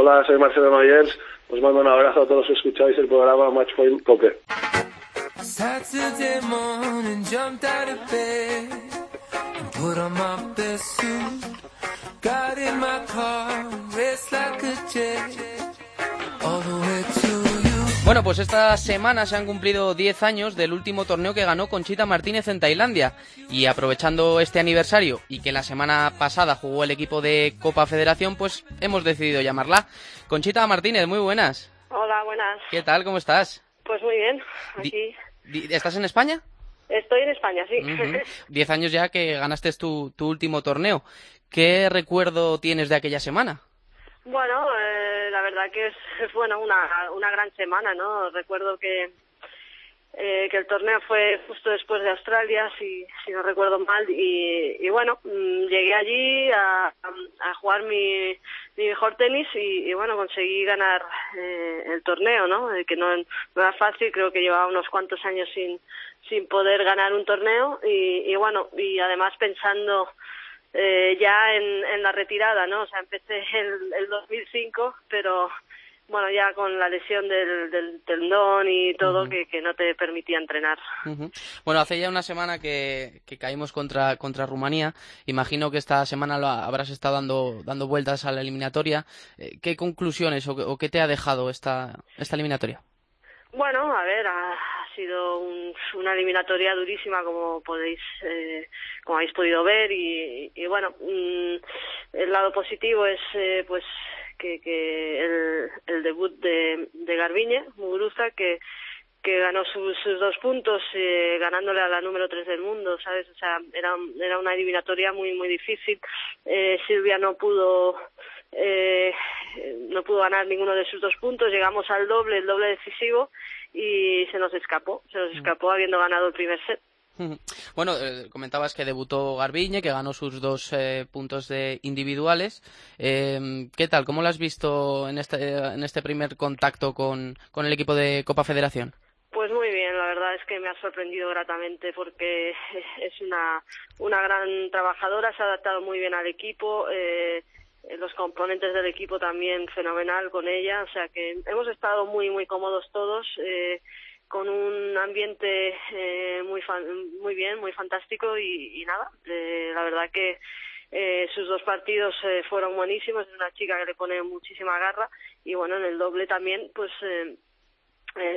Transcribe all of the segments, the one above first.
Hola, soy Marcelo Noyers. Os mando un abrazo a todos los que escucháis el programa Matchpoint Cope. Bueno, pues esta semana se han cumplido 10 años del último torneo que ganó Conchita Martínez en Tailandia. Y aprovechando este aniversario y que la semana pasada jugó el equipo de Copa Federación, pues hemos decidido llamarla. Conchita Martínez, muy buenas. Hola, buenas. ¿Qué tal? ¿Cómo estás? Pues muy bien, aquí. ¿Estás en España? Estoy en España, sí. Diez años ya que ganaste tu, tu último torneo. ¿Qué recuerdo tienes de aquella semana? Bueno, eh, que es, bueno una, una gran semana, ¿no? Recuerdo que eh, que el torneo fue justo después de Australia, si, si no recuerdo mal, y, y bueno, mm, llegué allí a, jugar mi, mi mejor tenis y, bueno, conseguí ganar eh, el torneo, ¿no? Eh, que no, no era fácil, creo que llevaba unos cuantos años sin, sin poder ganar un torneo y, y bueno, y además pensando eh, ya en, en la retirada, ¿no? O sea, empecé el, el 2005, pero bueno, ya con la lesión del, del tendón y todo que, que, no te permitía entrenar. Bueno, hace ya una semana que, que, caímos contra, contra Rumanía. Imagino que esta semana lo habrás estado dando, dando vueltas a la eliminatoria. Eh, ¿Qué conclusiones o, o, qué te ha dejado esta, esta eliminatoria? Bueno, a ver, ha, sido un, una eliminatoria durísima como podéis eh, como habéis podido ver y, y bueno mmm, el lado positivo es eh, pues que, que el, el debut de, de Garbiñe Muguruza que que ganó sus, sus dos puntos eh, ganándole a la número tres del mundo sabes o sea era era una eliminatoria muy muy difícil. Eh, Silvia no pudo eh, no pudo ganar ninguno de sus dos puntos llegamos al doble el doble decisivo y se nos escapó, se nos escapó habiendo ganado el primer set. Bueno, eh, comentabas que debutó Garbiñe, que ganó sus dos eh, puntos de individuales. Eh, ¿Qué tal? ¿Cómo lo has visto en este, en este primer contacto con, con el equipo de Copa Federación? Pues muy bien, la verdad es que me ha sorprendido gratamente porque es una, una gran trabajadora, se ha adaptado muy bien al equipo. Eh, los componentes del equipo también fenomenal con ella, o sea que hemos estado muy muy cómodos todos eh, con un ambiente eh, muy muy bien, muy fantástico y, y nada, eh, la verdad que eh, sus dos partidos eh, fueron buenísimos, es una chica que le pone muchísima garra y bueno, en el doble también pues eh,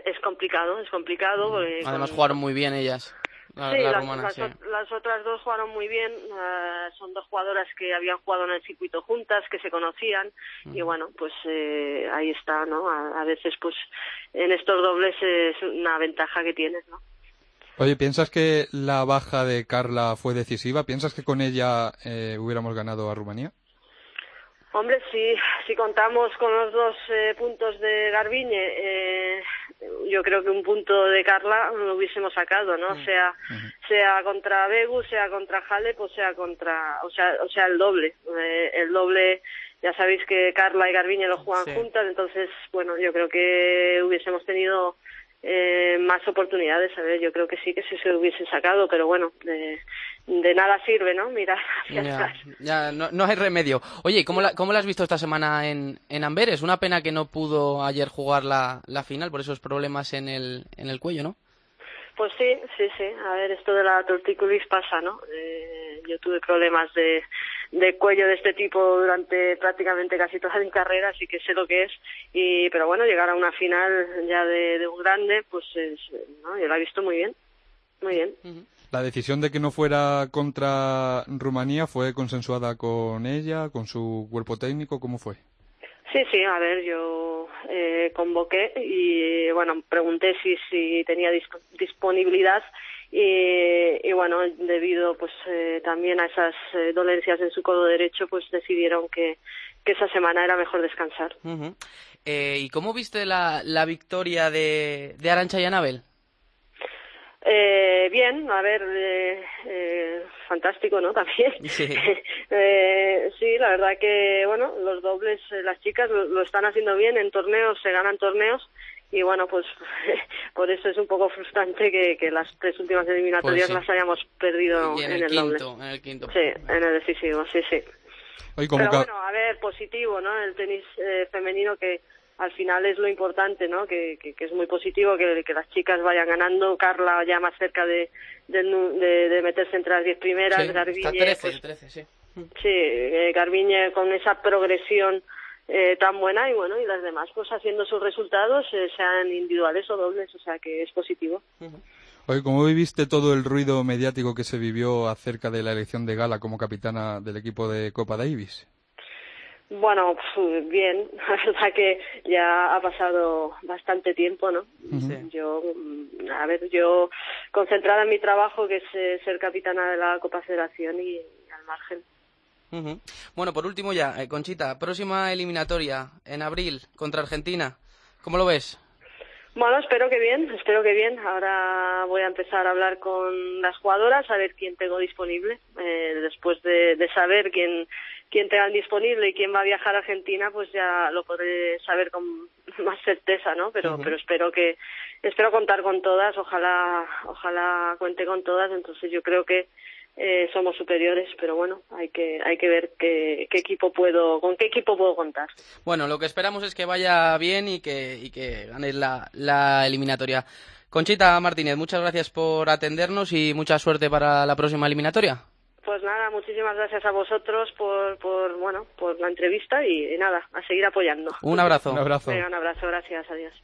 es complicado, es complicado. Además con... jugaron muy bien ellas. La, sí, la las, rumana, las, sí. las, otras dos jugaron muy bien. Uh, son dos jugadoras que habían jugado en el circuito juntas, que se conocían. Y bueno, pues eh, ahí está, ¿no? A, a, veces, pues en estos dobles es una ventaja que tienes, ¿no? Oye, ¿piensas que la baja de Carla fue decisiva? ¿Piensas que con ella eh, hubiéramos ganado a Rumanía? Hombre, si, si contamos con los dos eh, puntos de Garbiñe, eh, yo creo que un punto de Carla lo hubiésemos sacado, ¿no? Mm. Sea sea contra Begu, sea contra Halep o sea contra, o sea, o sea el doble. Eh, el doble, ya sabéis que Carla y Garbiñe lo juegan sí. juntas, entonces, bueno, yo creo que hubiésemos tenido eh, más oportunidades, a ver, yo creo que sí que sí se hubiese sacado, pero bueno, de, de nada sirve, ¿no? Mirar hacia ya, atrás. Ya, no, no hay remedio. Oye, ¿cómo la, ¿cómo la has visto esta semana en, en Amberes? Una pena que no pudo ayer jugar la, la final por esos problemas en el, en el cuello, ¿no? Pues sí, sí, sí. A ver, esto de la torticulis pasa, ¿no? Eh, yo tuve problemas de, de cuello de este tipo durante prácticamente casi toda mi carrera, así que sé lo que es. Y, pero bueno, llegar a una final ya de, de un grande, pues es, ¿no? yo la he visto muy bien. Muy bien. Uh -huh. La decisión de que no fuera contra Rumanía fue consensuada con ella, con su cuerpo técnico, ¿cómo fue? Sí, sí, a ver, yo eh, convoqué y, bueno, pregunté si, si tenía disp disponibilidad y, y, bueno, debido pues eh, también a esas eh, dolencias en su codo derecho, pues decidieron que, que esa semana era mejor descansar. Uh. ¿Y cómo viste la, la victoria de, de Arancha y Anabel? Eh, bien, a ver, eh, eh, fantástico, ¿no? También. Sí. eh, sí, la verdad que, bueno, los dobles, eh, las chicas lo, lo, están haciendo bien en torneos, se ganan torneos y bueno, pues por eso es un poco frustrante que, que las tres últimas eliminatorias pues sí. las hayamos perdido en, en, el, el, quinto, doble. En el quinto. Sí, en el decisivo, sí, sí. Pero bueno, a ver, positivo, ¿no? El tenis eh, femenino que al final es lo importante, ¿no? Que, que, es muy positivo que, que, las chicas vayan ganando. Carla ya más cerca de, de, meterse entre las diez primeras. Sí, Garbiñe, 13, 13, pues sí. Sí, eh, Garbiñe con esa progresión eh, tan buena y bueno, y las demás pues haciendo sus resultados, eh, sean individuales o dobles, o sea que es positivo. Oye, ¿cómo viviste todo el ruido mediático que se vivió acerca de la elección de Gala como capitana del equipo de Copa Davis? Bueno, bien, la verdad que ya ha pasado bastante tiempo, ¿no? Yo, mm, a ver, yo concentrada en mi trabajo, que es eh, ser capitana de la Copa Federación y, al margen. Bueno, por último ya, eh, Conchita, próxima eliminatoria en abril contra Argentina, ¿cómo lo ves? Bueno, espero que bien, espero que bien. Ahora voy a empezar a hablar con las jugadoras, a ver quién tengo disponible. Eh, después de, de saber quién quién tengan disponible y quién va a viajar a Argentina, pues ya lo podré saber con más certeza, ¿no? Pero, pero espero que, espero contar con todas, ojalá, ojalá cuente con todas, entonces yo creo que eh, somos superiores, pero bueno, hay que, hay que ver qué, qué, equipo puedo, con qué equipo puedo contar. Bueno, lo que esperamos es que vaya bien y que, y que ganéis la, la eliminatoria. Conchita Martínez, muchas gracias por atendernos y mucha suerte para la próxima eliminatoria. Pues nada, muchísimas gracias a vosotros por, por bueno, por la entrevista y, nada, a seguir apoyando. Un abrazo. Un abrazo. un abrazo, gracias, adiós.